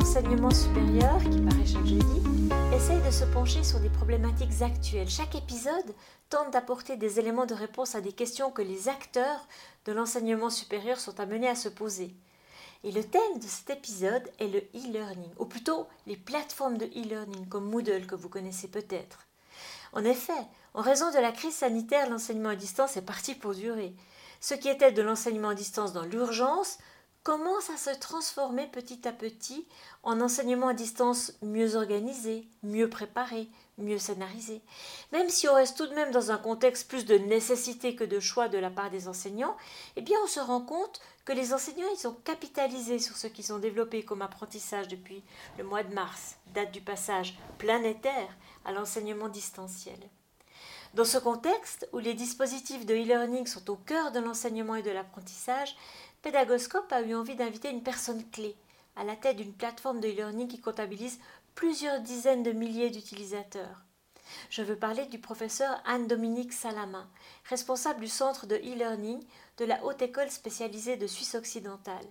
l'enseignement supérieur qui paraît chaque jeudi, essaye de se pencher sur des problématiques actuelles. Chaque épisode tente d'apporter des éléments de réponse à des questions que les acteurs de l'enseignement supérieur sont amenés à se poser. Et le thème de cet épisode est le e-learning, ou plutôt les plateformes de e-learning comme Moodle que vous connaissez peut-être. En effet, en raison de la crise sanitaire, l'enseignement à distance est parti pour durer. Ce qui était de l'enseignement à distance dans l'urgence commence à se transformer petit à petit en enseignement à distance mieux organisé, mieux préparé, mieux scénarisé? Même si on reste tout de même dans un contexte plus de nécessité que de choix de la part des enseignants, eh bien on se rend compte que les enseignants ils ont capitalisé sur ce qu'ils ont développé comme apprentissage depuis le mois de mars, date du passage planétaire à l'enseignement distanciel. Dans ce contexte, où les dispositifs de e-learning sont au cœur de l'enseignement et de l'apprentissage, Pédagoscope a eu envie d'inviter une personne clé à la tête d'une plateforme de e-learning qui comptabilise plusieurs dizaines de milliers d'utilisateurs. Je veux parler du professeur Anne-Dominique Salama, responsable du centre de e-learning de la Haute École spécialisée de Suisse occidentale.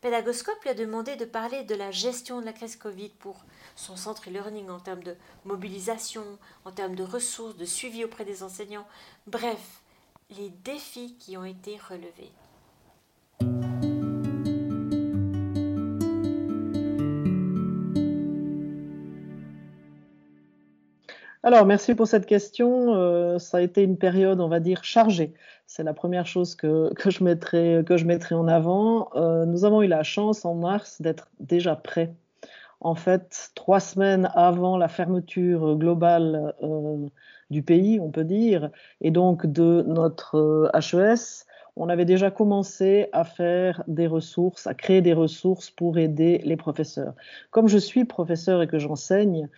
Pédagoscope lui a demandé de parler de la gestion de la crise Covid pour son centre e-learning en termes de mobilisation, en termes de ressources, de suivi auprès des enseignants, bref, les défis qui ont été relevés. Alors, merci pour cette question. Euh, ça a été une période, on va dire, chargée. C'est la première chose que, je mettrai en avant. Euh, nous avons eu la chance en mars d'être déjà prêts. En fait, trois semaines avant la fermeture globale euh, du pays, on peut dire, et donc de notre HES, on avait déjà commencé à faire des ressources, à créer des ressources pour aider les professeurs. Comme je suis professeur et que j'enseigne,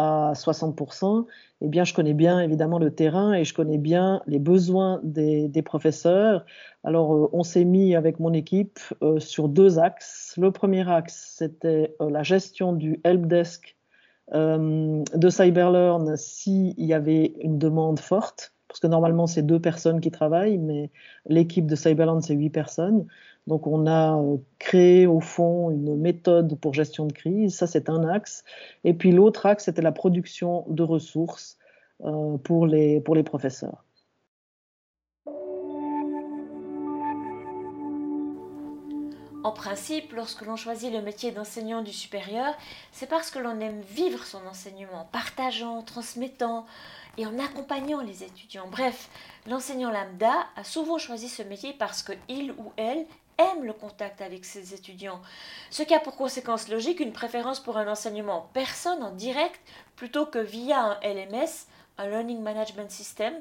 à 60%, eh bien, je connais bien évidemment le terrain et je connais bien les besoins des, professeurs. Alors, euh, on s'est mis avec mon équipe euh, sur deux axes. Le premier axe, c'était euh, la gestion du helpdesk de Cyberlearn s'il y avait une demande forte, parce que normalement, c'est deux personnes qui travaillent, mais l'équipe de Cyberlearn, c'est huit personnes. Donc on a euh, créé au fond une méthode pour gestion de crise, ça c'est un axe. Et puis l'autre axe, c'était la production de ressources euh, pour, les, pour les professeurs. En principe, lorsque l'on choisit le métier d'enseignant du supérieur, c'est parce que l'on aime vivre son enseignement, partageant, transmettant et en accompagnant les étudiants. Bref, l'enseignant lambda a souvent choisi ce métier parce qu'il ou elle aime le contact avec ses étudiants, ce qui a pour conséquence logique une préférence pour un enseignement en personne, en direct, plutôt que via un LMS, un Learning Management System,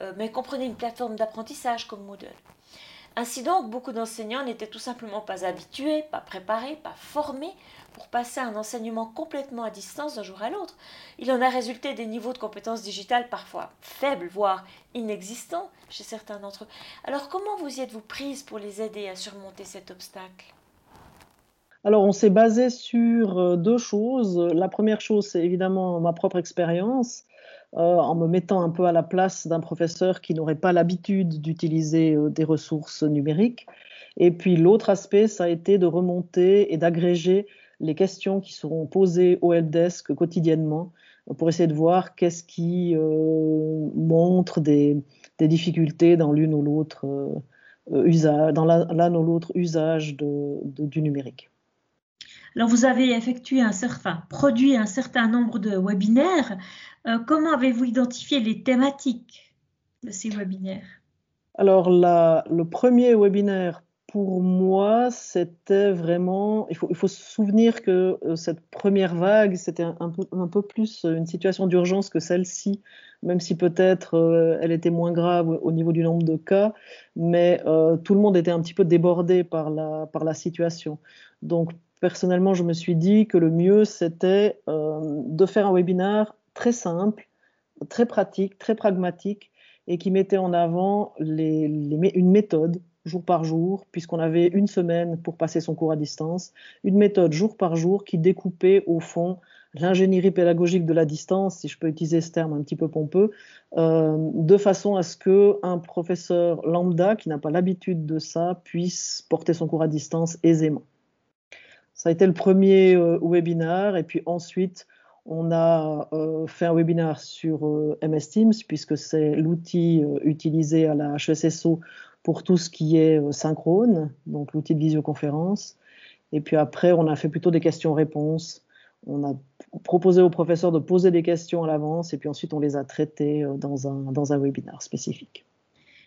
euh, mais comprenez une plateforme d'apprentissage comme Moodle. Ainsi donc, beaucoup d'enseignants n'étaient tout simplement pas habitués, pas préparés, pas formés pour passer un enseignement complètement à distance d'un jour à l'autre. Il en a résulté des niveaux de compétences digitales parfois faibles, voire inexistants chez certains d'entre eux. Alors comment vous y êtes-vous prise pour les aider à surmonter cet obstacle? Alors, on s'est basé sur euh, deux choses. La première chose, c'est évidemment ma propre expérience. Euh, en me mettant un peu à la place d'un professeur qui n'aurait pas l'habitude d'utiliser euh, des ressources numériques. Et puis l'autre aspect, ça a été de remonter et d'agréger les questions qui seront posées au helpdesk quotidiennement pour essayer de voir qu'est-ce qui euh, montre des, difficultés dans l'une ou l'autre usage, dans l'un ou l'autre usage du numérique. Alors, vous avez effectué un certain, produit un certain nombre de webinaires. Euh, comment avez-vous identifié les thématiques de ces webinaires? Alors, le premier webinaire pour moi, c'était vraiment. Il faut, se souvenir que euh, cette première vague, c'était un, peu, plus une situation d'urgence que celle-ci, même si peut-être euh, elle était moins grave au niveau du nombre de cas, mais tout le monde était un petit peu débordé par la, par la situation. Donc, personnellement, je me suis dit que le mieux, c'était euh, de faire un webinaire très simple, très pratique, très pragmatique, et qui mettait en avant une méthode jour par jour, puisqu'on avait une semaine pour passer son cours à distance, une méthode jour par jour qui découpait au fond l'ingénierie pédagogique de la distance, si je peux utiliser ce terme un petit peu pompeux, euh, de façon à ce que un professeur lambda qui n'a pas l'habitude de ça puisse porter son cours à distance aisément. Ça a été le premier webinaire et puis ensuite on a fait un webinaire sur MS Teams puisque c'est l'outil utilisé à la HSSO pour tout ce qui est synchrone, donc l'outil de visioconférence. Et puis après, on a fait plutôt des questions-réponses. On a proposé aux professeurs de poser des questions à l'avance et puis ensuite on les a traitées euh, dans un, dans un webinaire spécifique.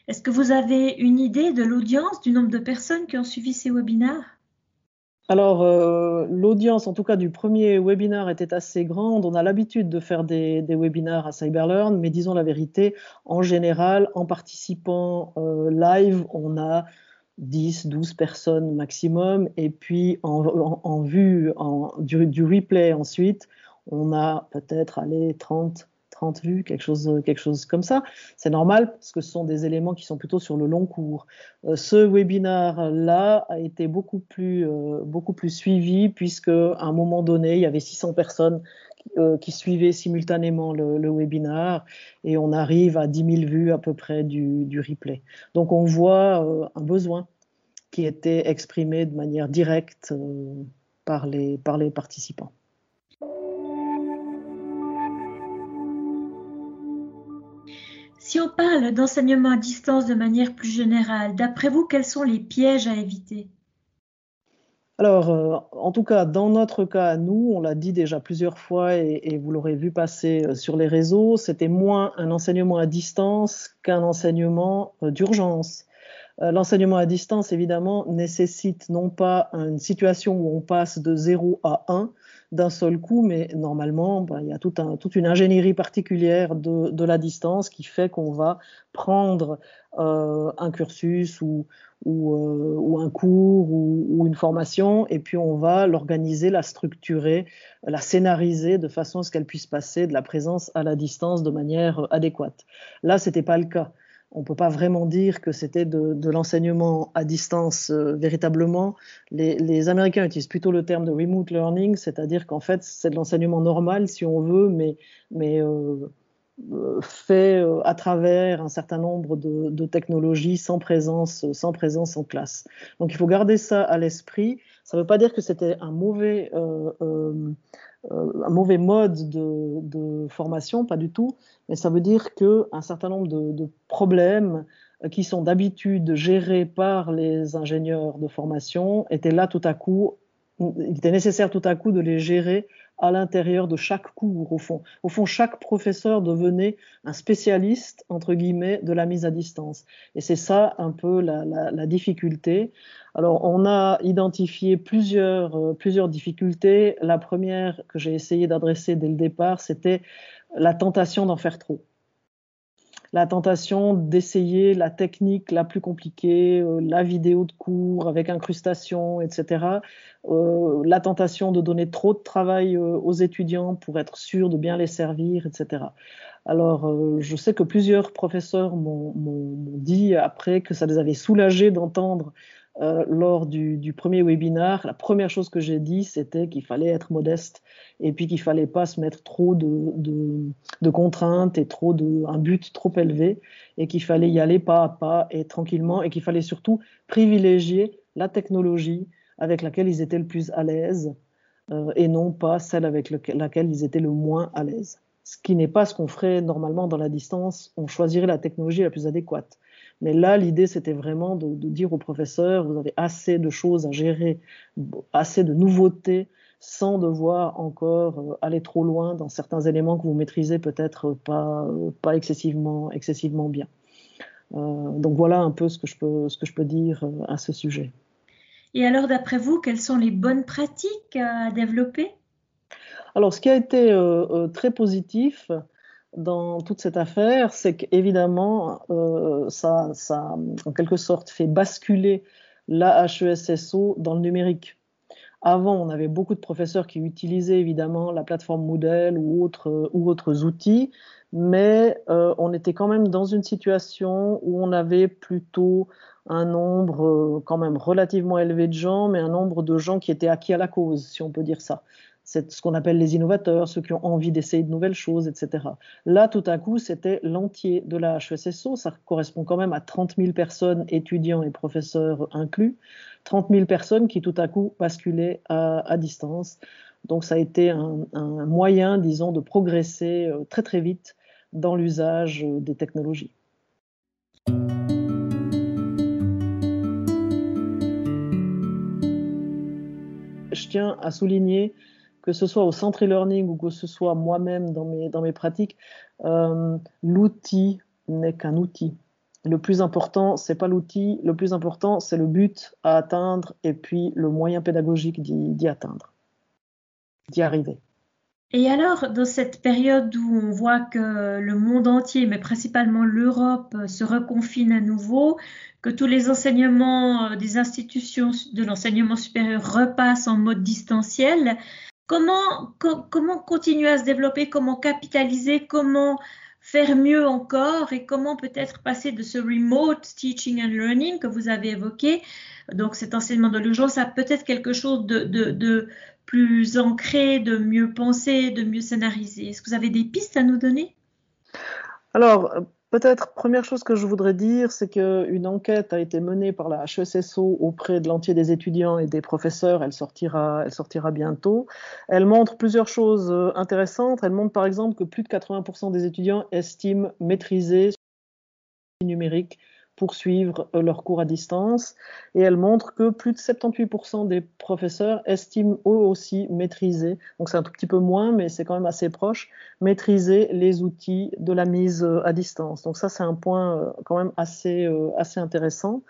Est-ce que vous avez une idée de l'audience, du nombre de personnes qui ont suivi ces webinaires? Alors, euh, l'audience, en tout cas du premier webinaire, était assez grande. On a l'habitude de faire des, des, webinaires à Cyberlearn, mais disons la vérité, en général, en participant euh, live, on a 10, 12 personnes maximum. Et puis en, vue du, du, replay ensuite, on a peut-être allez, 30, 30 vues, quelque chose, quelque chose comme ça. C'est normal parce que ce sont des éléments qui sont plutôt sur le long cours. Euh, ce webinaire-là a été beaucoup plus, euh, beaucoup plus suivi puisque à un moment donné, il y avait 600 personnes euh, qui suivaient simultanément le, le, webinaire et on arrive à 10 000 vues à peu près du, du replay. Donc on voit euh, un besoin qui était exprimé de manière directe euh, par, les, par les participants. Si on parle d'enseignement à distance de manière plus générale, d'après vous, quels sont les pièges à éviter? Alors, euh, en tout cas, dans notre cas, nous, on l'a dit déjà plusieurs fois et, vous l'aurez vu passer euh, sur les réseaux, c'était moins un enseignement à distance qu'un enseignement euh, d'urgence. L'enseignement à distance, évidemment, nécessite non pas une situation où on passe de 0 à 1 d'un seul coup, mais normalement, ben, il y a toute une ingénierie particulière de, la distance qui fait qu'on va prendre euh, un cursus euh, ou un cours ou, ou, une formation, et puis on va l'organiser, la structurer, la scénariser de façon à ce qu'elle puisse passer de la présence à la distance de manière adéquate. Là, c'était pas le cas on ne peut pas vraiment dire que c'était de, l'enseignement à distance euh, véritablement. Les, Américains utilisent plutôt le terme de remote learning, c'est-à-dire qu'en fait, c'est de l'enseignement normal, si on veut, mais, mais euh, euh, fait à travers un certain nombre de, technologies sans présence, sans présence en classe. Donc il faut garder ça à l'esprit. Ça ne veut pas dire que c'était un mauvais un mauvais mode de, formation, pas du tout, mais ça veut dire qu'un certain nombre de, problèmes euh, qui sont d'habitude gérés par les ingénieurs de formation étaient là tout à coup, il était nécessaire tout à coup de les gérer à l'intérieur de chaque cours, au fond. Au fond, chaque professeur devenait un spécialiste, entre guillemets, de la mise à distance. Et c'est ça un peu la, difficulté. Alors, on a identifié plusieurs, euh, plusieurs difficultés. La première que j'ai essayé d'adresser dès le départ, c'était la tentation d'en faire trop. La tentation d'essayer la technique la plus compliquée, euh, la vidéo de cours avec incrustation, etc. Euh, la tentation de donner trop de travail aux étudiants pour être sûr de bien les servir, etc. Alors, je sais que plusieurs professeurs m'ont dit après que ça les avait soulagés d'entendre euh, lors du, premier webinaire, la première chose que j'ai dit, c'était qu'il fallait être modeste et puis qu'il fallait pas se mettre trop de, contraintes et trop de un but trop élevé et qu'il fallait y aller pas à pas et tranquillement et qu'il fallait surtout privilégier la technologie avec laquelle ils étaient le plus à l'aise euh, et non pas celle avec laquelle ils étaient le moins à l'aise. Ce qui n'est pas ce qu'on ferait normalement dans la distance, on choisirait la technologie la plus adéquate. Mais là, l'idée, c'était vraiment de, dire aux professeurs, vous avez assez de choses à gérer, assez de nouveautés, sans devoir encore euh, aller trop loin dans certains éléments que vous maîtrisez peut-être pas, pas excessivement, excessivement bien. Euh, donc voilà un peu ce que je peux, ce que je peux dire euh, à ce sujet. Et alors, d'après vous, quelles sont les bonnes pratiques à développer? Alors, ce qui a été très positif, dans toute cette affaire, c'est qu'évidemment, euh, ça, ça, en quelque sorte, fait basculer la HESSO dans le numérique. Avant, on avait beaucoup de professeurs qui utilisaient évidemment la plateforme Moodle ou autres, ou autres outils, mais euh, on était quand même dans une situation où on avait plutôt un nombre euh, quand même relativement élevé de gens, mais un nombre de gens qui étaient acquis à la cause, si on peut dire ça. C'est ce qu'on appelle les innovateurs, ceux qui ont envie d'essayer de nouvelles choses, etc. Là, tout à coup, c'était l'entier de la HESSO. Ça correspond quand même à 30 000 personnes, étudiants et professeurs inclus. 30 000 personnes qui, tout à coup, basculaient à, distance. Donc, ça a été un, un, moyen, disons, de progresser euh, très, très vite dans l'usage euh, des technologies. Je tiens à souligner que ce soit au centre e-learning ou que ce soit moi-même dans mes, dans mes pratiques, euh, l'outil n'est qu'un outil. Le plus important, c'est pas l'outil, le plus important, c'est le but à atteindre et puis le moyen pédagogique d'y atteindre, d'y arriver. Et alors, dans cette période où on voit que le monde entier, mais principalement l'Europe, se reconfine à nouveau, que tous les enseignements euh, des institutions de l'enseignement supérieur repassent en mode distanciel, Comment, comment continuer à se développer, comment capitaliser, comment faire mieux encore et comment peut-être passer de ce remote teaching and learning que vous avez évoqué, donc cet enseignement de l'urgence, à peut-être quelque chose de, de, plus ancré, de mieux pensé, de mieux scénarisé. Est-ce que vous avez des pistes à nous donner? Alors, Peut-être, première chose que je voudrais dire, c'est qu'une enquête a été menée par la HESSO auprès de l'entier des étudiants et des professeurs. Elle sortira, elle sortira bientôt. Elle montre plusieurs choses euh, intéressantes. Elle montre par exemple que plus de 80% des étudiants estiment maîtriser numérique poursuivre euh, leurs cours à distance. Et elle montre que plus de 78% des professeurs estiment eux aussi maîtriser, donc c'est un tout petit peu moins, mais c'est quand même assez proche, maîtriser les outils de la mise euh, à distance. Donc ça, c'est un point euh, quand même assez, assez intéressant.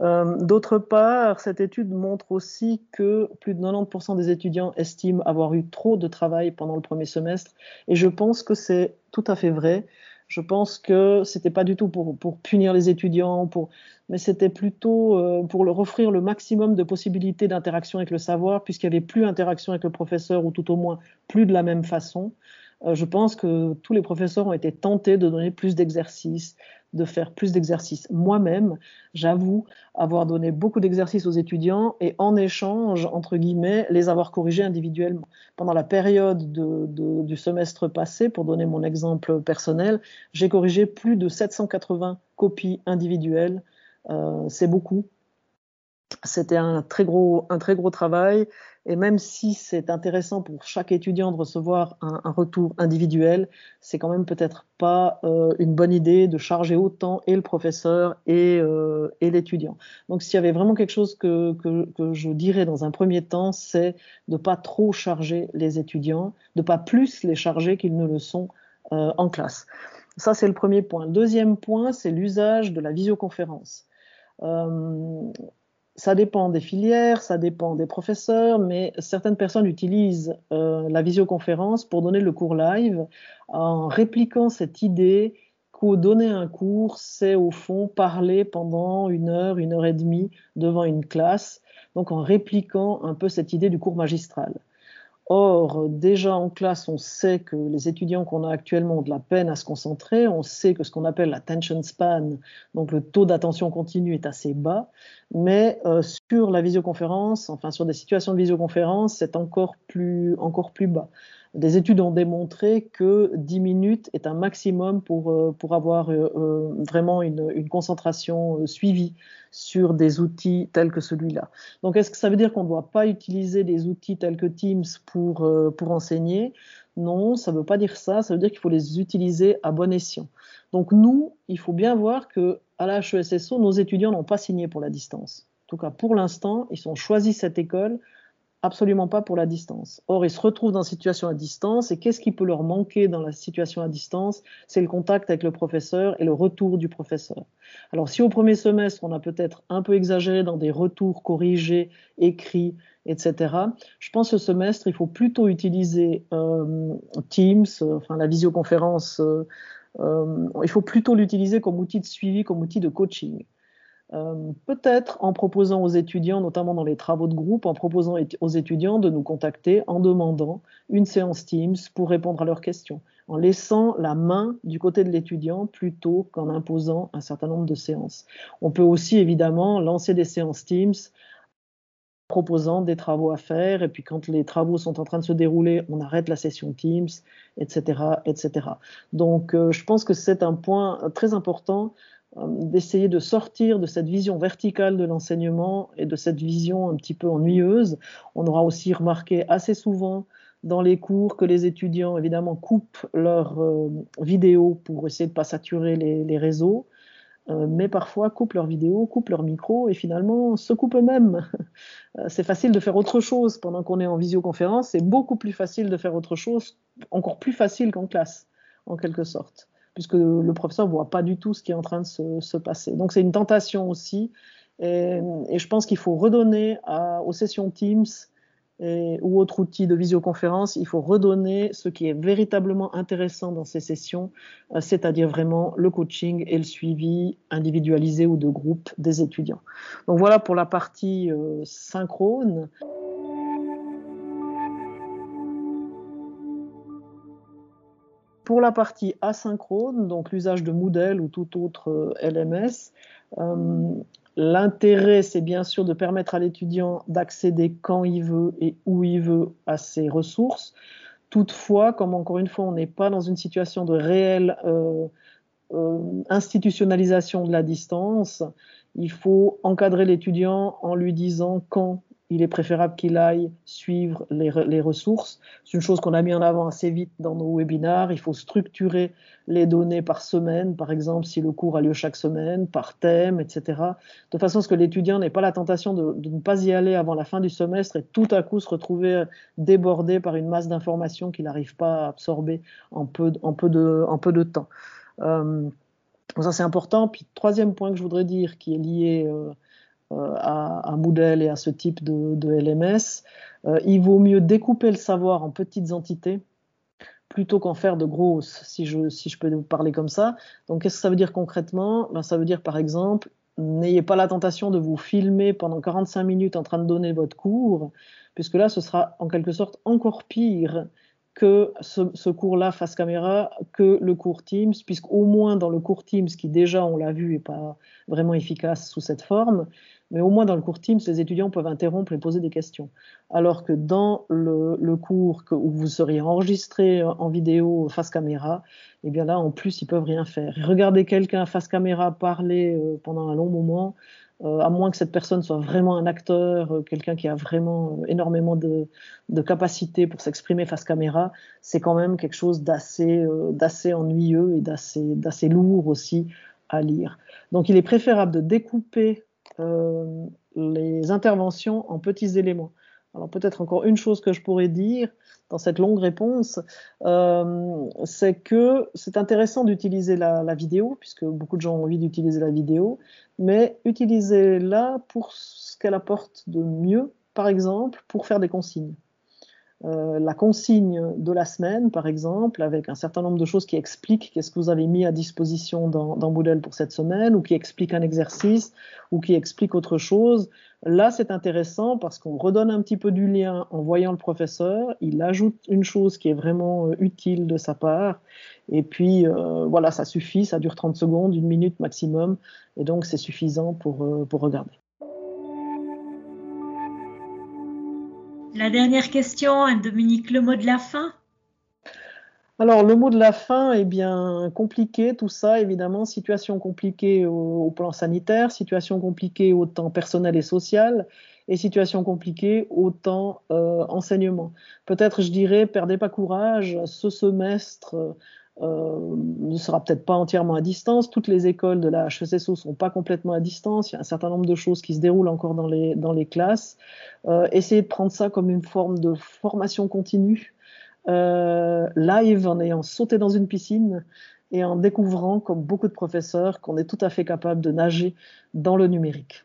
D'autre part, cette étude montre aussi que plus de 90% des étudiants estiment avoir eu trop de travail pendant le premier semestre, et je pense que c'est tout à fait vrai. Je pense que c'était pas du tout pour, punir les étudiants, mais c'était plutôt euh, pour leur offrir le maximum de possibilités d'interaction avec le savoir, puisqu'il n'y avait plus interaction avec le professeur, ou tout au moins plus de la même façon. Euh, je pense que tous les professeurs ont été tentés de donner plus d'exercices, de faire plus d'exercices. Moi-même, j'avoue avoir donné beaucoup d'exercices aux étudiants et en échange, entre guillemets, les avoir corrigés individuellement. Pendant la période du semestre passé, pour donner mon exemple personnel, j'ai corrigé plus de 780 copies individuelles. Euh, c'est beaucoup. C'était un très gros, un très gros travail et même si c'est intéressant pour chaque étudiant de recevoir un, retour individuel, c'est quand même peut-être pas euh, une bonne idée de charger autant et le professeur et, euh, et l'étudiant. Donc s'il y avait vraiment quelque chose que, que, je dirais dans un premier temps, c'est de pas trop charger les étudiants, de pas plus les charger qu'ils ne le sont euh, en classe. Ça, c'est le premier point. Le deuxième point, c'est l'usage de la visioconférence. Ça dépend des filières, ça dépend des professeurs, mais certaines personnes utilisent euh, la visioconférence pour donner le cours live en répliquant cette idée qu'au donner un cours, c'est au fond parler pendant une heure, une heure et demie devant une classe, donc en répliquant un peu cette idée du cours magistral. Or, déjà en classe, on sait que les étudiants qu'on a actuellement ont de la peine à se concentrer. On sait que ce qu'on appelle l'attention span, donc le taux d'attention continue, est assez bas. Mais euh, sur la visioconférence, enfin sur des situations de visioconférence, c'est encore plus, encore plus bas. Des études ont démontré que 10 minutes est un maximum pour, euh, pour avoir euh, euh, vraiment une, une concentration suivie sur des outils tels que celui-là. Donc, est-ce que ça veut dire qu'on ne doit pas utiliser des outils tels que Teams pour, pour enseigner? Non, ça ne veut pas dire ça. Ça veut dire qu'il faut les utiliser à bon escient. Donc, nous, il faut bien voir que à la HESSO, nos étudiants n'ont pas signé pour la distance. En tout cas, pour l'instant, ils ont choisi cette école absolument pas pour la distance. Or, ils se retrouvent dans une situation à distance et qu'est-ce qui peut leur manquer dans la situation à distance? C'est le contact avec le professeur et le retour du professeur. Alors, si au premier semestre, on a peut-être un peu exagéré dans des retours corrigés, écrits, etc., je pense que ce semestre, il faut plutôt utiliser euh, Teams, enfin la visioconférence, euh, euh, il faut plutôt l'utiliser comme outil de suivi, comme outil de coaching. Euh, peut-être en proposant aux étudiants, notamment dans les travaux de groupe, en proposant aux étudiants de nous contacter en demandant une séance Teams pour répondre à leurs questions, en laissant la main du côté de l'étudiant plutôt qu'en imposant un certain nombre de séances. On peut aussi évidemment lancer des séances Teams proposant des travaux à faire. Et puis quand les travaux sont en train de se dérouler, on arrête la session Teams, etc. etc. Donc euh, je pense que c'est un point très important euh, d'essayer de sortir de cette vision verticale de l'enseignement et de cette vision un petit peu ennuyeuse. On aura aussi remarqué assez souvent dans les cours que les étudiants, évidemment, coupent leurs euh, vidéos pour essayer de ne pas saturer les, réseaux, euh, mais parfois coupent leurs vidéos, coupent leur micro et finalement se coupent eux-mêmes. c'est facile de faire autre chose pendant qu'on est en visioconférence, c'est beaucoup plus facile de faire autre chose, encore plus facile qu'en classe, en quelque sorte, puisque le professeur ne voit pas du tout ce qui est en train de se, passer. Donc c'est une tentation aussi, et, je pense qu'il faut redonner aux sessions Teams ou autre outil de visioconférence, il faut redonner ce qui est véritablement intéressant dans ces sessions, euh, c'est-à-dire vraiment le coaching et le suivi individualisé ou de groupe des étudiants. Donc voilà pour la partie euh, synchrone. Pour la partie asynchrone, donc l'usage de Moodle ou tout autre euh, LMS, L'intérêt, c'est bien sûr de permettre à l'étudiant d'accéder quand il veut et où il veut à ses ressources. Toutefois, comme encore une fois, on n'est pas dans une situation de réelle euh, euh, institutionnalisation de la distance, il faut encadrer l'étudiant en lui disant quand il est préférable qu'il aille suivre les, ressources. C'est une chose qu'on a mis en avant assez vite dans nos webinars. Il faut structurer les données par semaine, par exemple, si le cours a lieu chaque semaine, par thème, etc. De façon à ce que l'étudiant n'ait pas la tentation de, ne pas y aller avant la fin du semestre et tout à coup se retrouver débordé par une masse d'informations qu'il n'arrive pas à absorber en peu, de, temps. Euh, ça, c'est important. Puis, troisième point que je voudrais dire, qui est lié euh, euh, à, Moodle et à ce type de, LMS. Euh, il vaut mieux découper le savoir en petites entités plutôt qu'en faire de grosses, si je, si je peux vous parler comme ça. Donc, qu'est-ce que ça veut dire concrètement? Ben, Ça veut dire, par exemple, n'ayez pas la tentation de vous filmer pendant 45 minutes en train de donner votre cours, puisque là, ce sera en quelque sorte encore pire que ce, cours-là face caméra que le cours Teams, puisqu'au moins dans le cours Teams, qui déjà, on l'a vu, n'est pas vraiment efficace sous cette forme, mais au moins dans le cours Teams, les étudiants peuvent interrompre et poser des questions. Alors que dans le, cours où vous seriez enregistré en vidéo face caméra, eh bien là, en plus, ils peuvent rien faire. regarder quelqu'un face caméra parler euh, pendant un long moment, euh, à moins que cette personne soit vraiment un acteur, euh, quelqu'un qui a vraiment énormément de, de capacité pour s'exprimer face caméra, c'est quand même quelque chose d'assez ennuyeux et d'assez lourd aussi à lire. Donc il est préférable de découper euh, les interventions en petits éléments. Alors peut-être encore une chose que je pourrais dire dans cette longue réponse, euh, c'est que c'est intéressant d'utiliser la, vidéo, puisque beaucoup de gens ont envie d'utiliser la vidéo, mais utilisez-la pour ce qu'elle apporte de mieux, par exemple, pour faire des consignes. Euh, la consigne de la semaine, par exemple, avec un certain nombre de choses qui expliquent qu'est-ce que vous avez mis à disposition dans, dans Moodle pour cette semaine, ou qui expliquent un exercice, ou qui expliquent autre chose. Là, c'est intéressant parce qu'on redonne un petit peu du lien en voyant le professeur, il ajoute une chose qui est vraiment euh, utile de sa part, et puis euh, voilà, ça suffit, ça dure 30 secondes, une minute maximum, et donc c'est suffisant pour, pour regarder. La dernière question, Dominique, le mot de la fin? Alors, le mot de la fin est bien compliqué, tout ça, évidemment, situation compliquée au, plan sanitaire, situation compliquée au temps personnel et social, et situation compliquée au temps euh, enseignement. Peut-être, je dirais, perdez pas courage, ce semestre euh, ne sera peut-être pas entièrement à distance. Toutes les écoles de la HESSO sont pas complètement à distance. Il y a un certain nombre de choses qui se déroulent encore dans les, dans les classes. Euh, essayez de prendre ça comme une forme de formation continue, euh, live, en ayant sauté dans une piscine et en découvrant, comme beaucoup de professeurs, qu'on est tout à fait capable de nager dans le numérique.